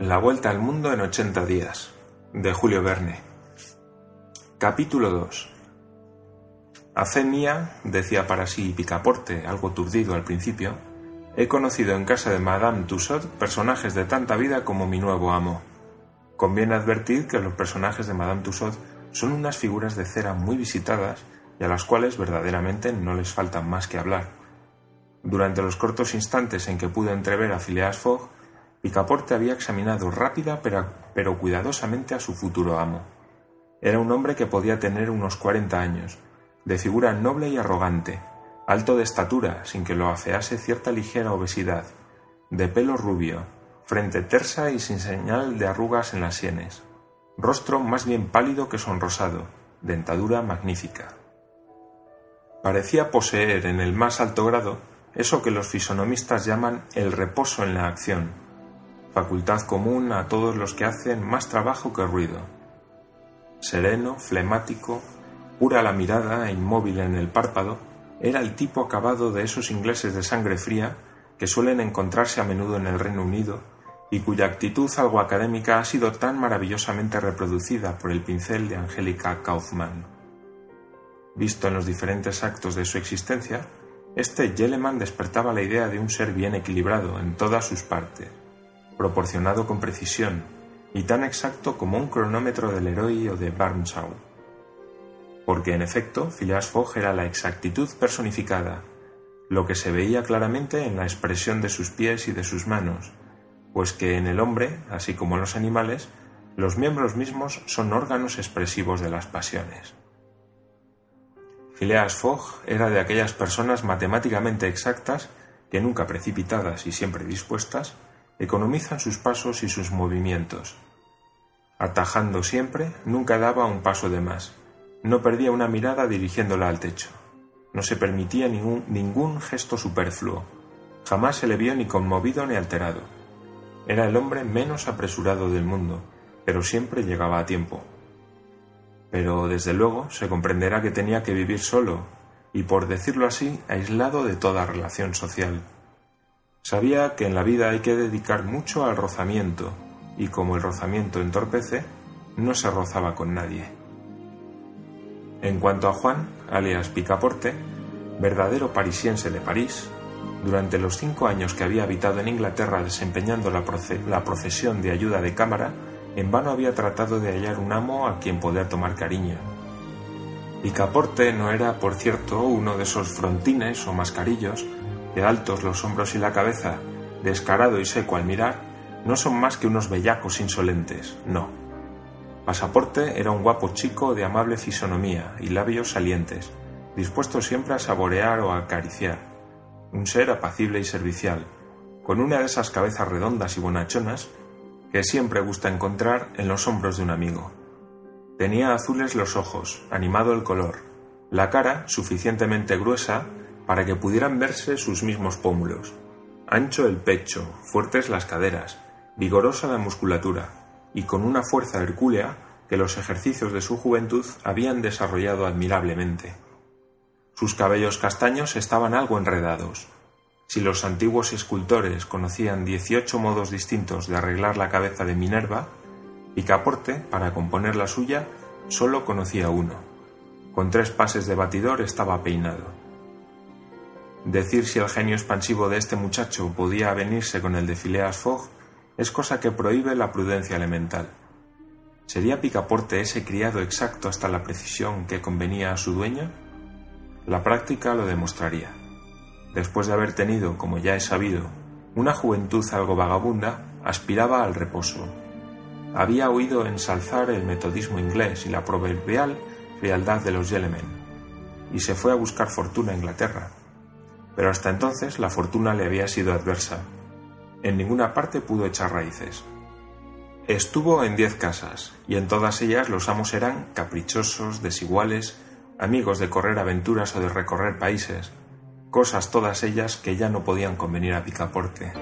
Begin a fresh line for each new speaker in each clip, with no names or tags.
La vuelta al mundo en 80 días, de Julio Verne. Capítulo 2. A fe mía, decía para sí Picaporte, algo turdido al principio, he conocido en casa de Madame Tussaud personajes de tanta vida como mi nuevo amo. Conviene advertir que los personajes de Madame Tussaud son unas figuras de cera muy visitadas y a las cuales verdaderamente no les falta más que hablar. Durante los cortos instantes en que pude entrever a Phileas Fogg, Picaporte había examinado rápida pero, cuidadosamente a su futuro amo. Era un hombre que podía tener unos cuarenta años, de figura noble y arrogante, alto de estatura sin que lo afease cierta ligera obesidad, de pelo rubio, frente tersa y sin señal de arrugas en las sienes, rostro más bien pálido que sonrosado, dentadura magnífica. Parecía poseer en el más alto grado eso que los fisonomistas llaman el reposo en la acción, facultad común a todos los que hacen más trabajo que ruido. Sereno, flemático, pura la mirada e inmóvil en el párpado, era el tipo acabado de esos ingleses de sangre fría que suelen encontrarse a menudo en el Reino Unido y cuya actitud algo académica ha sido tan maravillosamente reproducida por el pincel de Angélica Kaufmann. Visto en los diferentes actos de su existencia, este Yeleman despertaba la idea de un ser bien equilibrado en todas sus partes, proporcionado con precisión y tan exacto como un cronómetro del héroe o de Barnshaw. Porque en efecto, Phileas Fogg era la exactitud personificada, lo que se veía claramente en la expresión de sus pies y de sus manos, pues que en el hombre, así como en los animales, los miembros mismos son órganos expresivos de las pasiones. Phileas Fogg era de aquellas personas matemáticamente exactas que nunca precipitadas y siempre dispuestas economizan sus pasos y sus movimientos. Atajando siempre, nunca daba un paso de más. No perdía una mirada dirigiéndola al techo. No se permitía ningún, ningún gesto superfluo. Jamás se le vio ni conmovido ni alterado. Era el hombre menos apresurado del mundo, pero siempre llegaba a tiempo. Pero desde luego se comprenderá que tenía que vivir solo y, por decirlo así, aislado de toda relación social. Sabía que en la vida hay que dedicar mucho al rozamiento, y como el rozamiento entorpece, no se rozaba con nadie. En cuanto a Juan, alias Picaporte, verdadero parisiense de París, durante los cinco años que había habitado en Inglaterra desempeñando la, la, profesión de ayuda de cámara, en vano había tratado de hallar un amo a quien poder tomar cariño. Picaporte no era, por cierto, uno de esos frontines o mascarillos de altos los hombros y la cabeza, descarado y seco al mirar, no son más que unos bellacos insolentes, no. Pasaporte era un guapo chico de amable fisonomía y labios salientes, dispuesto siempre a saborear o a acariciar, un ser apacible y servicial, con una de esas cabezas redondas y bonachonas que siempre gusta encontrar en los hombros de un amigo. Tenía azules los ojos, animado el color, la cara suficientemente gruesa para que pudieran verse sus mismos pómulos. Ancho el pecho, fuertes las caderas, vigorosa la musculatura, y con una fuerza hercúlea que los ejercicios de su juventud habían desarrollado admirablemente. Sus cabellos castaños estaban algo enredados. Si los antiguos escultores conocían dieciocho modos distintos de arreglar la cabeza de Minerva, Picaporte, para componer la suya, solo conocía uno. Con tres pases de batidor estaba peinado. Decir si el genio expansivo de este muchacho podía avenirse con el de Phileas Fogg es cosa que prohíbe la prudencia elemental. ¿Sería Picaporte ese criado exacto hasta la precisión que convenía a su dueño? La práctica lo demostraría. Después de haber tenido, como ya he sabido, una juventud algo vagabunda, aspiraba al reposo. Había oído ensalzar el metodismo inglés y la proverbial frialdad de los Yelemen, y se fue a buscar fortuna a Inglaterra, pero hasta entonces la fortuna le había sido adversa. En ninguna parte pudo echar raíces. Estuvo en diez casas, y en todas ellas los amos eran caprichosos, desiguales, amigos de correr aventuras o de recorrer países, cosas todas ellas que ya no podían convenir a Picaporte.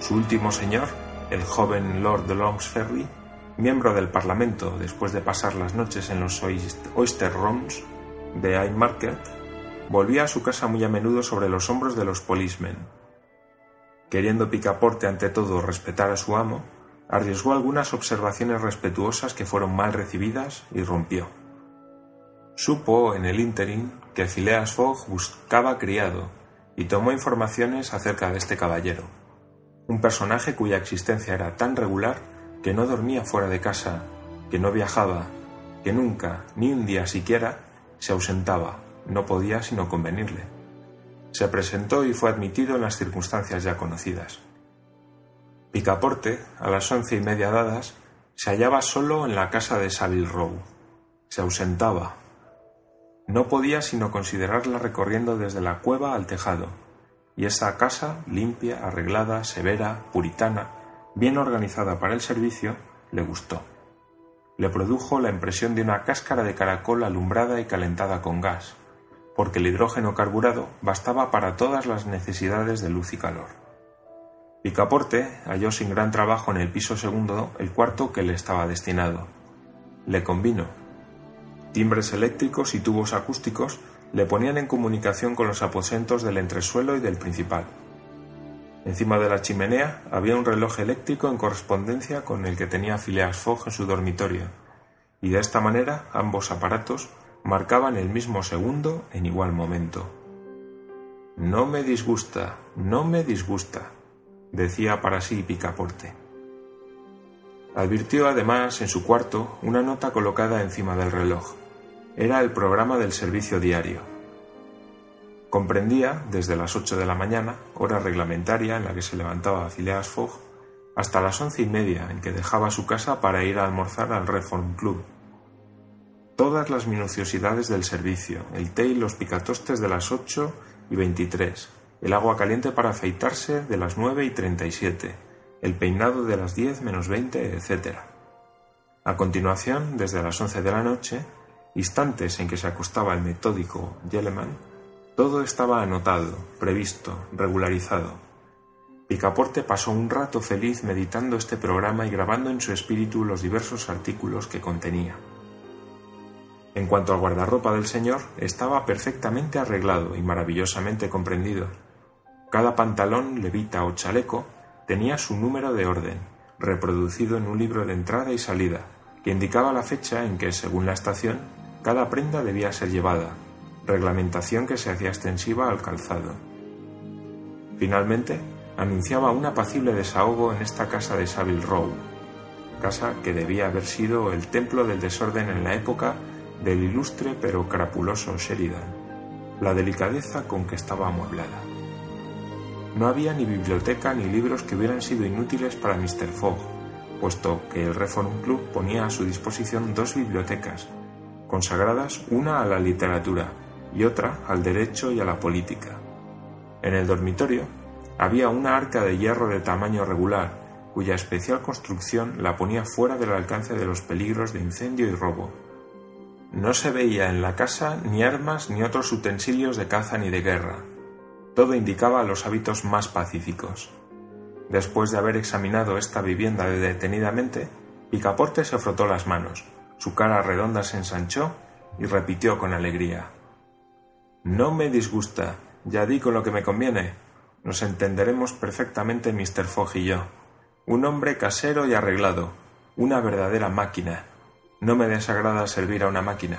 Su último señor, el joven Lord de Longsferry, miembro del Parlamento después de pasar las noches en los oyster rooms de Haymarket, volvía a su casa muy a menudo sobre los hombros de los policemen. Queriendo Picaporte ante todo respetar a su amo, arriesgó algunas observaciones respetuosas que fueron mal recibidas y rompió. Supo en el ínterin que Phileas Fogg buscaba criado y tomó informaciones acerca de este caballero, un personaje cuya existencia era tan regular que no dormía fuera de casa, que no viajaba, que nunca, ni un día siquiera, se ausentaba, no podía sino convenirle. Se presentó y fue admitido en las circunstancias ya conocidas. Picaporte, a las once y media dadas, se hallaba solo en la casa de Savile Row. Se ausentaba. No podía sino considerarla recorriendo desde la cueva al tejado, y esa casa, limpia, arreglada, severa, puritana, bien organizada para el servicio, le gustó. Le produjo la impresión de una cáscara de caracol alumbrada y calentada con gas, porque el hidrógeno carburado bastaba para todas las necesidades de luz y calor. Picaporte halló sin gran trabajo en el piso segundo el cuarto que le estaba destinado. Le convino. Timbres eléctricos y tubos acústicos le ponían en comunicación con los aposentos del entresuelo y del principal. Encima de la chimenea había un reloj eléctrico en correspondencia con el que tenía Phileas Fogg en su dormitorio, y de esta manera ambos aparatos marcaban el mismo segundo en igual momento. No me disgusta, no me disgusta, decía para sí Picaporte. Advirtió además en su cuarto una nota colocada encima del reloj. Era el programa del servicio diario. Comprendía, desde las ocho de la mañana, hora reglamentaria en la que se levantaba Phileas Fogg, hasta las once y media en que dejaba su casa para ir a almorzar al Reform Club. Todas las minuciosidades del servicio, el té y los picatostes de las ocho y veintitrés, el agua caliente para afeitarse de las nueve y treinta y siete, el peinado de las diez menos veinte, etc. A continuación, desde las once de la noche, instantes en que se acostaba el metódico Yeleman, todo estaba anotado, previsto, regularizado. Picaporte pasó un rato feliz meditando este programa y grabando en su espíritu los diversos artículos que contenía. En cuanto al guardarropa del señor, estaba perfectamente arreglado y maravillosamente comprendido cada pantalón, levita o chaleco tenía su número de orden, reproducido en un libro de entrada y salida, que indicaba la fecha en que, según la estación, cada prenda debía ser llevada, reglamentación que se hacía extensiva al calzado. Finalmente, anunciaba un apacible desahogo en esta casa de Savile Row, casa que debía haber sido el templo del desorden en la época del ilustre pero crapuloso Sheridan, la delicadeza con que estaba amueblada. No había ni biblioteca ni libros que hubieran sido inútiles para Mr. Fogg, puesto que el Reform Club ponía a su disposición dos bibliotecas, consagradas una a la literatura y otra al derecho y a la política. En el dormitorio había una arca de hierro de tamaño regular, cuya especial construcción la ponía fuera del alcance de los peligros de incendio y robo. No se veía en la casa ni armas ni otros utensilios de caza ni de guerra, todo indicaba los hábitos más pacíficos. Después de haber examinado esta vivienda detenidamente, Picaporte se frotó las manos, su cara redonda se ensanchó y repitió con alegría No me disgusta, ya di con lo que me conviene. Nos entenderemos perfectamente Mr. Fogg y yo. Un hombre casero y arreglado, una verdadera máquina. No me desagrada servir a una máquina.